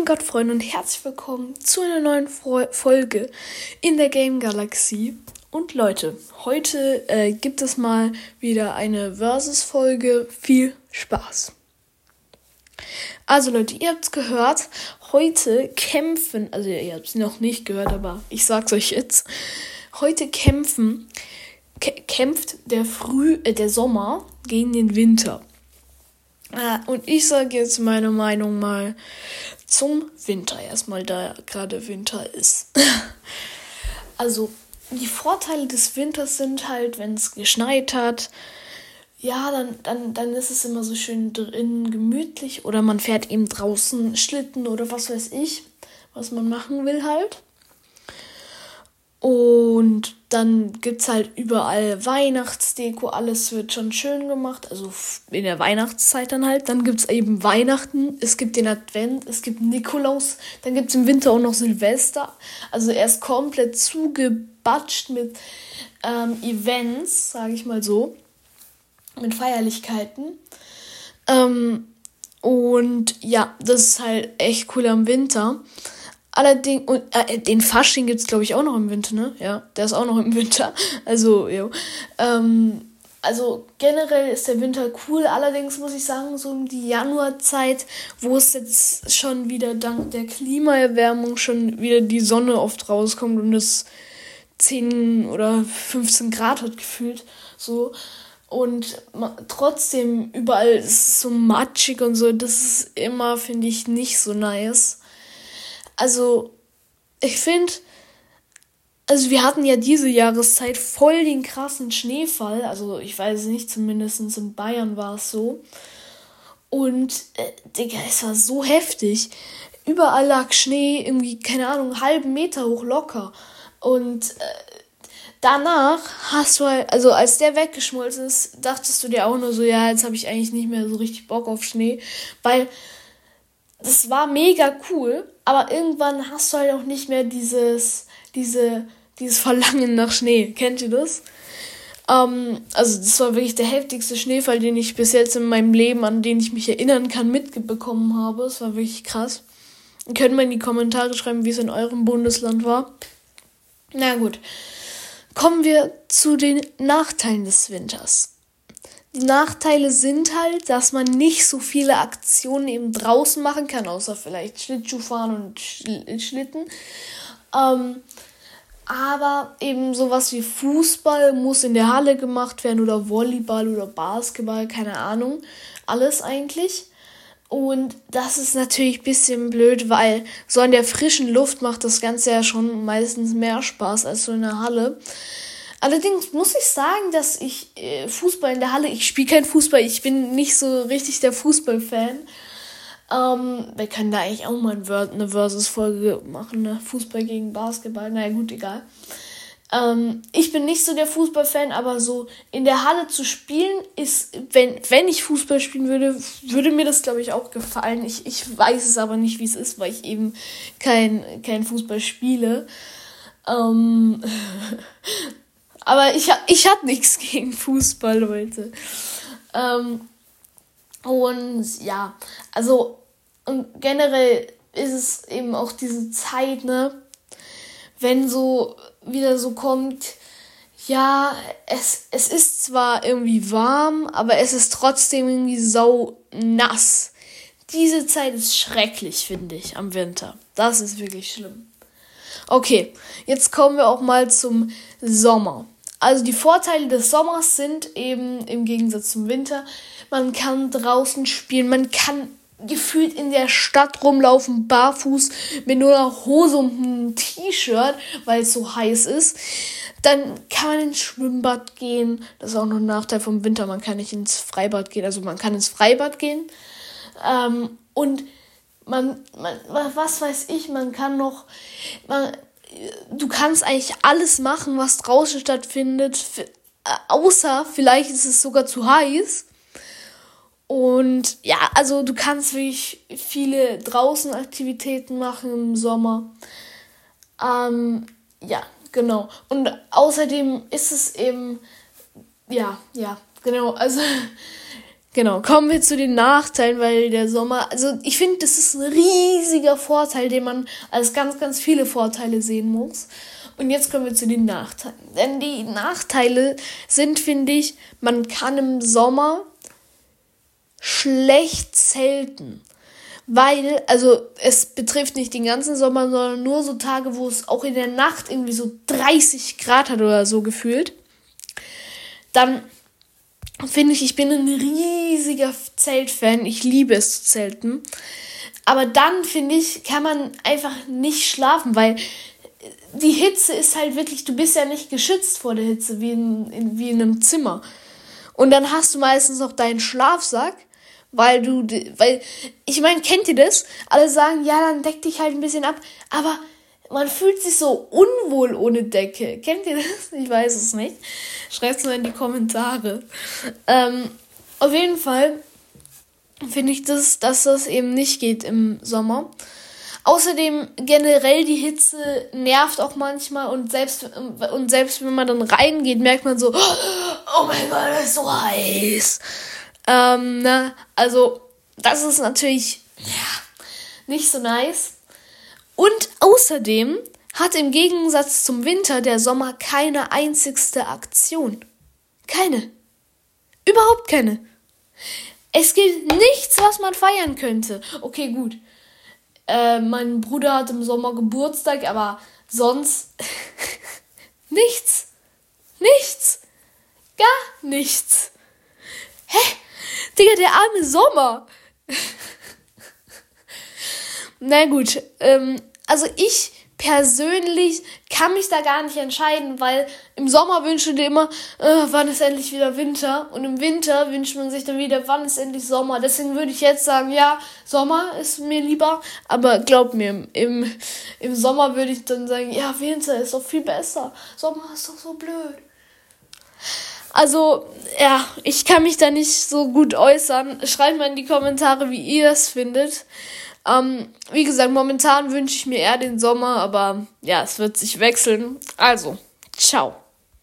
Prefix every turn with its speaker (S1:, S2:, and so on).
S1: mein Gott, Freunde, und herzlich willkommen zu einer neuen Folge in der Game Galaxie. Und Leute, heute äh, gibt es mal wieder eine Versus-Folge. Viel Spaß! Also Leute, ihr habt's gehört, heute kämpfen, also ihr habt's noch nicht gehört, aber ich sag's euch jetzt. Heute kämpfen, kämpft der Früh, äh, der Sommer gegen den Winter. Äh, und ich sage jetzt meine Meinung mal zum Winter erstmal, da gerade Winter ist. also, die Vorteile des Winters sind halt, wenn es geschneit hat, ja, dann, dann, dann ist es immer so schön drin gemütlich oder man fährt eben draußen Schlitten oder was weiß ich, was man machen will halt. Und dann gibt es halt überall Weihnachtsdeko, alles wird schon schön gemacht, also in der Weihnachtszeit dann halt. Dann gibt es eben Weihnachten, es gibt den Advent, es gibt Nikolaus, dann gibt es im Winter auch noch Silvester. Also er ist komplett zugebatscht mit ähm, Events, sage ich mal so, mit Feierlichkeiten. Ähm, und ja, das ist halt echt cool am Winter. Allerdings, und äh, den Fasching gibt es, glaube ich, auch noch im Winter, ne? Ja, der ist auch noch im Winter. Also, jo. Ähm, also generell ist der Winter cool. Allerdings muss ich sagen, so um die Januarzeit, wo es jetzt schon wieder dank der Klimaerwärmung schon wieder die Sonne oft rauskommt und es 10 oder 15 Grad hat gefühlt. So. Und trotzdem überall ist es so matschig und so. Das ist immer, finde ich, nicht so nice. Also, ich finde, also wir hatten ja diese Jahreszeit voll den krassen Schneefall. Also, ich weiß nicht, zumindest in Bayern war es so. Und, äh, Digga, es war so heftig. Überall lag Schnee, irgendwie, keine Ahnung, einen halben Meter hoch locker. Und äh, danach hast du halt, also als der weggeschmolzen ist, dachtest du dir auch nur so, ja, jetzt habe ich eigentlich nicht mehr so richtig Bock auf Schnee. Weil das war mega cool aber irgendwann hast du halt auch nicht mehr dieses, diese, dieses Verlangen nach Schnee. Kennt ihr das? Ähm, also das war wirklich der heftigste Schneefall, den ich bis jetzt in meinem Leben, an den ich mich erinnern kann, mitbekommen habe. Es war wirklich krass. Ihr könnt mal in die Kommentare schreiben, wie es in eurem Bundesland war. Na gut. Kommen wir zu den Nachteilen des Winters. Die Nachteile sind halt, dass man nicht so viele Aktionen eben draußen machen kann, außer vielleicht Schlittschuh fahren und Schlitten. Ähm, aber eben sowas wie Fußball muss in der Halle gemacht werden oder Volleyball oder Basketball, keine Ahnung. Alles eigentlich. Und das ist natürlich ein bisschen blöd, weil so in der frischen Luft macht das Ganze ja schon meistens mehr Spaß als so in der Halle. Allerdings muss ich sagen, dass ich äh, Fußball in der Halle, ich spiele kein Fußball, ich bin nicht so richtig der Fußballfan. Ähm, wir können da eigentlich auch mal eine Versus-Folge machen, ne? Fußball gegen Basketball, naja gut, egal. Ähm, ich bin nicht so der Fußballfan, aber so in der Halle zu spielen ist, wenn, wenn ich Fußball spielen würde, würde mir das, glaube ich, auch gefallen. Ich, ich weiß es aber nicht, wie es ist, weil ich eben kein, kein Fußball spiele. Ähm, Aber ich, ich habe nichts gegen Fußball, Leute. Ähm, und ja, also und generell ist es eben auch diese Zeit, ne? Wenn so wieder so kommt, ja, es, es ist zwar irgendwie warm, aber es ist trotzdem irgendwie sau nass. Diese Zeit ist schrecklich, finde ich, am Winter. Das ist wirklich schlimm. Okay, jetzt kommen wir auch mal zum Sommer. Also die Vorteile des Sommers sind eben im Gegensatz zum Winter, man kann draußen spielen, man kann gefühlt in der Stadt rumlaufen, barfuß, mit nur einer Hose und einem T-Shirt, weil es so heiß ist. Dann kann man ins Schwimmbad gehen. Das ist auch noch ein Nachteil vom Winter. Man kann nicht ins Freibad gehen. Also man kann ins Freibad gehen. Ähm, und man, man, was weiß ich, man kann noch, man, du kannst eigentlich alles machen, was draußen stattfindet, äh, außer vielleicht ist es sogar zu heiß. Und ja, also du kannst wirklich viele draußen Aktivitäten machen im Sommer. Ähm, ja, genau. Und außerdem ist es eben, ja, ja, genau. Also Genau, kommen wir zu den Nachteilen, weil der Sommer, also ich finde, das ist ein riesiger Vorteil, den man als ganz, ganz viele Vorteile sehen muss. Und jetzt kommen wir zu den Nachteilen. Denn die Nachteile sind, finde ich, man kann im Sommer schlecht zelten. Weil, also es betrifft nicht den ganzen Sommer, sondern nur so Tage, wo es auch in der Nacht irgendwie so 30 Grad hat oder so gefühlt. Dann finde ich, ich bin ein riesiger Zeltfan. Ich liebe es zu zelten. Aber dann, finde ich, kann man einfach nicht schlafen, weil die Hitze ist halt wirklich, du bist ja nicht geschützt vor der Hitze, wie in, in wie in einem Zimmer. Und dann hast du meistens noch deinen Schlafsack, weil du, weil, ich meine, kennt ihr das? Alle sagen, ja, dann deck dich halt ein bisschen ab, aber man fühlt sich so unwohl ohne Decke. Kennt ihr das? Ich weiß es nicht. Schreibt es mal in die Kommentare. Ähm, auf jeden Fall finde ich das, dass das eben nicht geht im Sommer. Außerdem generell die Hitze nervt auch manchmal und selbst und selbst wenn man dann reingeht, merkt man so, oh mein Gott, das ist so heiß. Ähm, ne? Also das ist natürlich ja, nicht so nice. Und außerdem hat im Gegensatz zum Winter der Sommer keine einzigste Aktion. Keine. Überhaupt keine. Es gibt nichts, was man feiern könnte. Okay, gut. Äh, mein Bruder hat im Sommer Geburtstag, aber sonst nichts. Nichts. Gar nichts. Hä? Digga, der arme Sommer. Na gut, ähm, also ich persönlich kann mich da gar nicht entscheiden, weil im Sommer wünsche dir immer, äh, wann ist endlich wieder Winter und im Winter wünscht man sich dann wieder, wann ist endlich Sommer. Deswegen würde ich jetzt sagen, ja, Sommer ist mir lieber, aber glaub mir, im, im Sommer würde ich dann sagen, ja, Winter ist doch viel besser. Sommer ist doch so blöd. Also, ja, ich kann mich da nicht so gut äußern. Schreibt mal in die Kommentare, wie ihr es findet. Ähm, wie gesagt, momentan wünsche ich mir eher den Sommer, aber ja, es wird sich wechseln. Also, ciao.